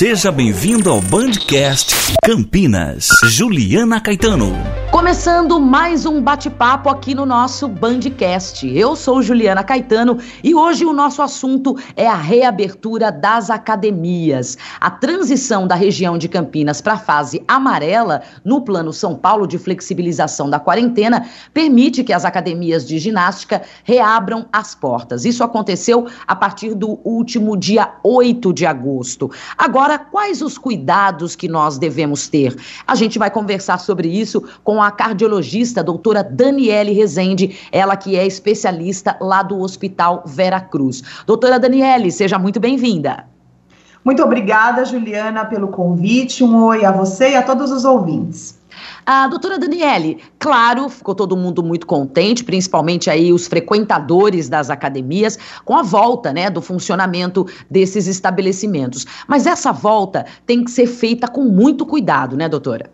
Seja bem-vindo ao Bandcast Campinas. Juliana Caetano. Começando mais um bate-papo aqui no nosso Bandcast. Eu sou Juliana Caetano e hoje o nosso assunto é a reabertura das academias. A transição da região de Campinas para a fase amarela no Plano São Paulo de flexibilização da quarentena permite que as academias de ginástica reabram as portas. Isso aconteceu a partir do último dia 8 de agosto. Agora, quais os cuidados que nós devemos ter? A gente vai conversar sobre isso com a cardiologista doutora Daniele Rezende, ela que é especialista lá do Hospital Vera Cruz. Doutora Daniele, seja muito bem-vinda. Muito obrigada, Juliana, pelo convite. Um oi a você e a todos os ouvintes. A doutora Daniele, claro, ficou todo mundo muito contente, principalmente aí os frequentadores das academias, com a volta, né, do funcionamento desses estabelecimentos. Mas essa volta tem que ser feita com muito cuidado, né, doutora?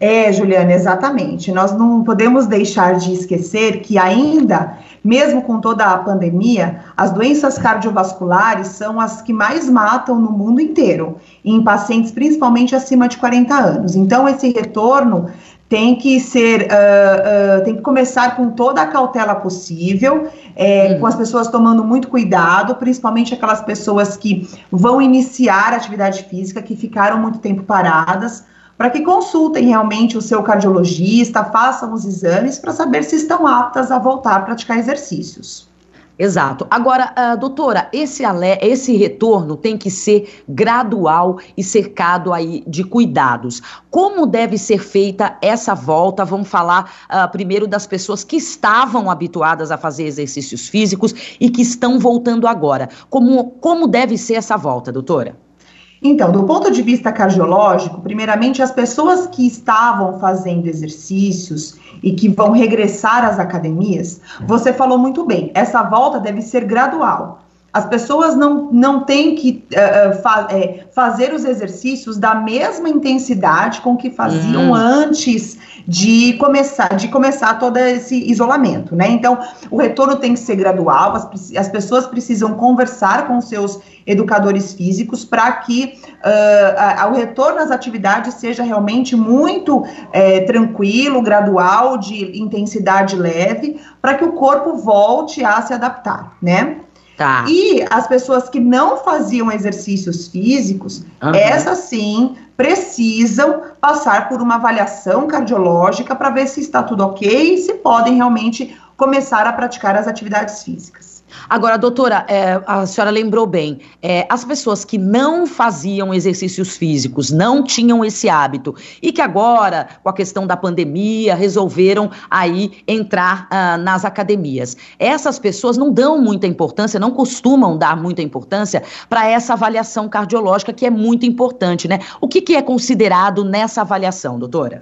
É, Juliana, exatamente. Nós não podemos deixar de esquecer que ainda, mesmo com toda a pandemia, as doenças cardiovasculares são as que mais matam no mundo inteiro, em pacientes principalmente acima de 40 anos. Então, esse retorno tem que ser, uh, uh, tem que começar com toda a cautela possível, é, hum. com as pessoas tomando muito cuidado, principalmente aquelas pessoas que vão iniciar atividade física, que ficaram muito tempo paradas para que consultem realmente o seu cardiologista, façam os exames para saber se estão aptas a voltar a praticar exercícios. Exato. Agora, uh, doutora, esse, esse retorno tem que ser gradual e cercado aí de cuidados. Como deve ser feita essa volta? Vamos falar uh, primeiro das pessoas que estavam habituadas a fazer exercícios físicos e que estão voltando agora. Como, como deve ser essa volta, doutora? Então, do ponto de vista cardiológico, primeiramente, as pessoas que estavam fazendo exercícios e que vão regressar às academias, você falou muito bem, essa volta deve ser gradual. As pessoas não, não têm que uh, fa é, fazer os exercícios da mesma intensidade com que faziam uhum. antes de começar, de começar todo esse isolamento, né? Então, o retorno tem que ser gradual, as, as pessoas precisam conversar com seus educadores físicos para que uh, o retorno às atividades seja realmente muito é, tranquilo, gradual, de intensidade leve, para que o corpo volte a se adaptar, né? Tá. E as pessoas que não faziam exercícios físicos, uhum. essas sim precisam passar por uma avaliação cardiológica para ver se está tudo ok e se podem realmente começar a praticar as atividades físicas. Agora, doutora, é, a senhora lembrou bem, é, as pessoas que não faziam exercícios físicos, não tinham esse hábito, e que agora, com a questão da pandemia, resolveram aí entrar ah, nas academias. Essas pessoas não dão muita importância, não costumam dar muita importância para essa avaliação cardiológica, que é muito importante, né? O que, que é considerado nessa avaliação, doutora?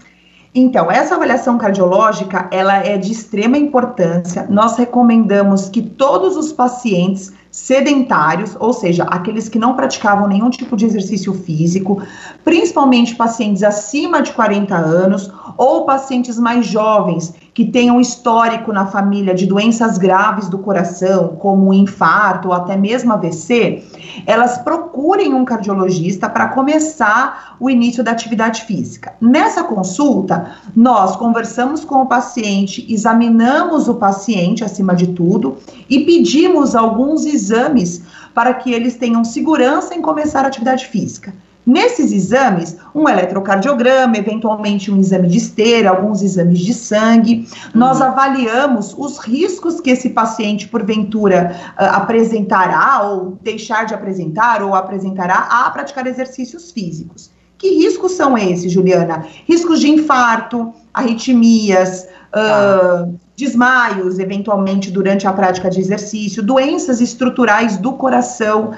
Então, essa avaliação cardiológica, ela é de extrema importância. Nós recomendamos que todos os pacientes sedentários, ou seja, aqueles que não praticavam nenhum tipo de exercício físico, principalmente pacientes acima de 40 anos ou pacientes mais jovens que tenham histórico na família de doenças graves do coração, como infarto ou até mesmo AVC, elas procurem um cardiologista para começar o início da atividade física. Nessa consulta, nós conversamos com o paciente, examinamos o paciente acima de tudo e pedimos alguns exames para que eles tenham segurança em começar a atividade física. Nesses exames, um eletrocardiograma, eventualmente um exame de esteira, alguns exames de sangue, nós uhum. avaliamos os riscos que esse paciente, porventura, uh, apresentará ou deixar de apresentar ou apresentará a praticar exercícios físicos. Que riscos são esses, Juliana? Riscos de infarto, arritmias, uh, desmaios, eventualmente, durante a prática de exercício, doenças estruturais do coração.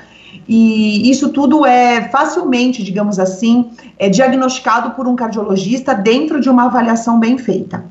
E isso tudo é facilmente, digamos assim, é diagnosticado por um cardiologista dentro de uma avaliação bem feita.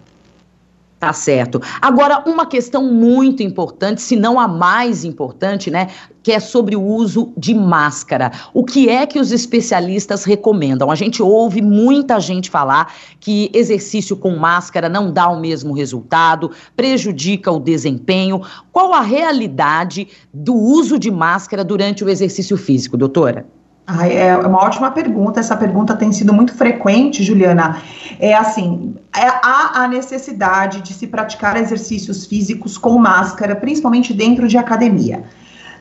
Tá certo. Agora, uma questão muito importante, se não a mais importante, né, que é sobre o uso de máscara. O que é que os especialistas recomendam? A gente ouve muita gente falar que exercício com máscara não dá o mesmo resultado, prejudica o desempenho. Qual a realidade do uso de máscara durante o exercício físico, doutora? Ah, é uma ótima pergunta. Essa pergunta tem sido muito frequente, Juliana. É assim: é, há a necessidade de se praticar exercícios físicos com máscara, principalmente dentro de academia.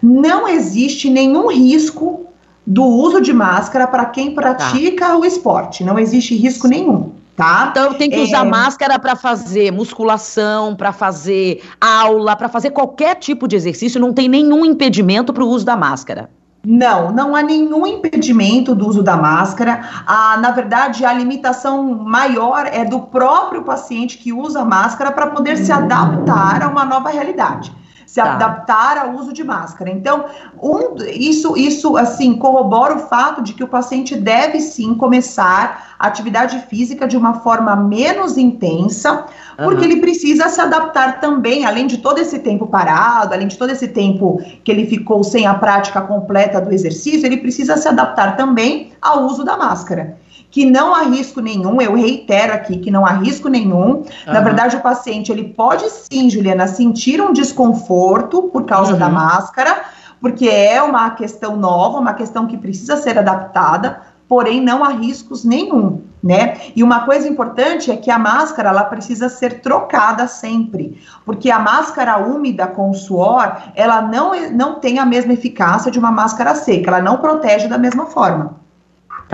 Não existe nenhum risco do uso de máscara para quem pratica tá. o esporte. Não existe risco nenhum. Tá? Então tem que usar é... máscara para fazer musculação, para fazer aula, para fazer qualquer tipo de exercício, não tem nenhum impedimento para o uso da máscara. Não, não há nenhum impedimento do uso da máscara. Ah, na verdade, a limitação maior é do próprio paciente que usa máscara para poder se adaptar a uma nova realidade se tá. adaptar ao uso de máscara. Então, um, isso, isso assim corrobora o fato de que o paciente deve sim começar a atividade física de uma forma menos intensa, porque uhum. ele precisa se adaptar também, além de todo esse tempo parado, além de todo esse tempo que ele ficou sem a prática completa do exercício, ele precisa se adaptar também ao uso da máscara que não há risco nenhum, eu reitero aqui que não há risco nenhum. Uhum. Na verdade, o paciente ele pode sim, Juliana, sentir um desconforto por causa uhum. da máscara, porque é uma questão nova, uma questão que precisa ser adaptada, porém não há riscos nenhum, né? E uma coisa importante é que a máscara ela precisa ser trocada sempre, porque a máscara úmida com suor, ela não, não tem a mesma eficácia de uma máscara seca, ela não protege da mesma forma.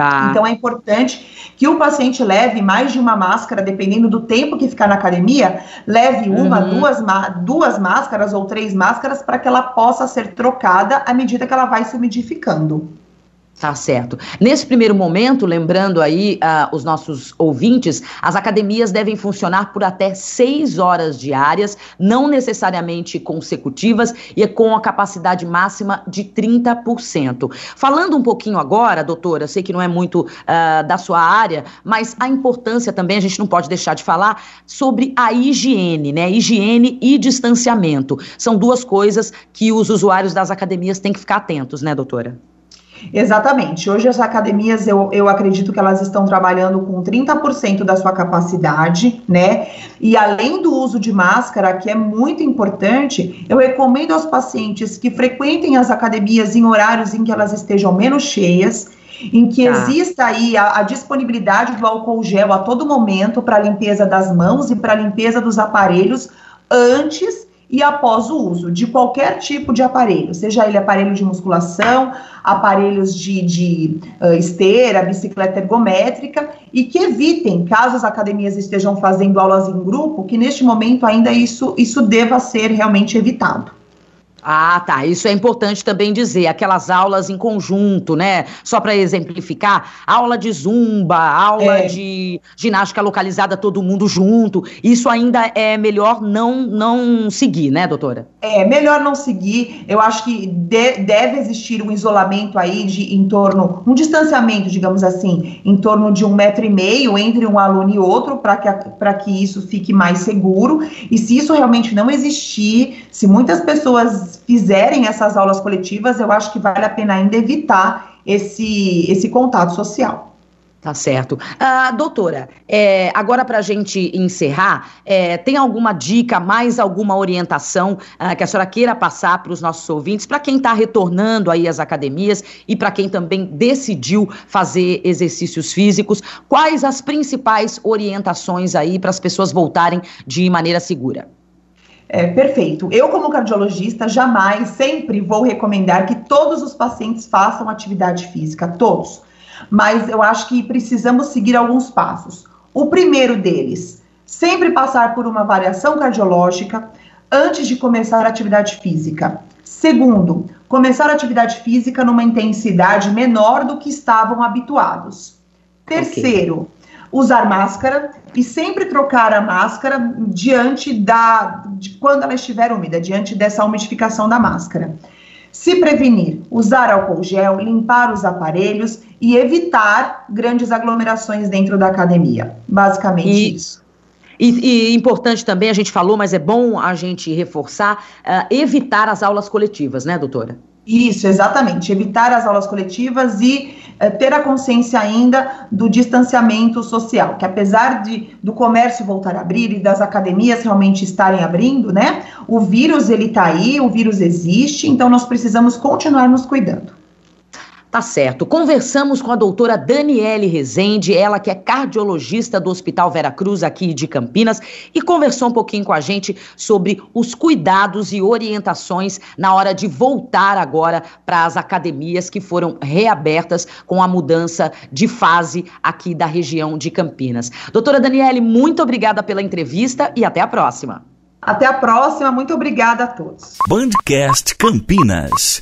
Tá. Então é importante que o paciente leve mais de uma máscara, dependendo do tempo que ficar na academia, leve uma, uhum. duas, duas máscaras ou três máscaras para que ela possa ser trocada à medida que ela vai se umidificando. Tá certo. Nesse primeiro momento, lembrando aí uh, os nossos ouvintes, as academias devem funcionar por até seis horas diárias, não necessariamente consecutivas, e com a capacidade máxima de 30%. Falando um pouquinho agora, doutora, sei que não é muito uh, da sua área, mas a importância também, a gente não pode deixar de falar sobre a higiene, né? Higiene e distanciamento. São duas coisas que os usuários das academias têm que ficar atentos, né, doutora? Exatamente. Hoje as academias, eu, eu acredito que elas estão trabalhando com 30% da sua capacidade, né? E além do uso de máscara, que é muito importante, eu recomendo aos pacientes que frequentem as academias em horários em que elas estejam menos cheias, em que tá. exista aí a, a, disponibilidade do álcool gel a todo momento para limpeza das mãos e para limpeza dos aparelhos antes e após o uso de qualquer tipo de aparelho, seja ele aparelho de musculação, aparelhos de, de uh, esteira, bicicleta ergométrica, e que evitem, caso as academias estejam fazendo aulas em grupo, que neste momento ainda isso, isso deva ser realmente evitado. Ah, tá. Isso é importante também dizer. Aquelas aulas em conjunto, né? Só para exemplificar, aula de zumba, aula é. de ginástica localizada, todo mundo junto. Isso ainda é melhor não não seguir, né, doutora? É melhor não seguir. Eu acho que de, deve existir um isolamento aí de em torno, um distanciamento, digamos assim, em torno de um metro e meio entre um aluno e outro, para que para que isso fique mais seguro. E se isso realmente não existir, se muitas pessoas fizerem essas aulas coletivas, eu acho que vale a pena ainda evitar esse, esse contato social. Tá certo. Uh, doutora, é, agora para a gente encerrar, é, tem alguma dica, mais alguma orientação uh, que a senhora queira passar para os nossos ouvintes, para quem está retornando aí às academias e para quem também decidiu fazer exercícios físicos? Quais as principais orientações aí para as pessoas voltarem de maneira segura? É, perfeito. Eu, como cardiologista, jamais, sempre vou recomendar que todos os pacientes façam atividade física, todos. Mas eu acho que precisamos seguir alguns passos. O primeiro deles, sempre passar por uma variação cardiológica antes de começar a atividade física. Segundo, começar a atividade física numa intensidade menor do que estavam habituados. Terceiro, okay usar máscara e sempre trocar a máscara diante da de quando ela estiver úmida, diante dessa umidificação da máscara. Se prevenir, usar álcool gel, limpar os aparelhos e evitar grandes aglomerações dentro da academia. Basicamente e, isso. E, e, importante também, a gente falou, mas é bom a gente reforçar, uh, evitar as aulas coletivas, né, doutora? Isso, exatamente. Evitar as aulas coletivas e é, ter a consciência ainda do distanciamento social, que apesar de do comércio voltar a abrir e das academias realmente estarem abrindo, né? O vírus ele está aí, o vírus existe, então nós precisamos continuar nos cuidando. Tá certo. Conversamos com a doutora Daniele Rezende, ela que é cardiologista do Hospital Vera Cruz aqui de Campinas, e conversou um pouquinho com a gente sobre os cuidados e orientações na hora de voltar agora para as academias que foram reabertas com a mudança de fase aqui da região de Campinas. Doutora Daniele, muito obrigada pela entrevista e até a próxima. Até a próxima, muito obrigada a todos. Bandcast Campinas.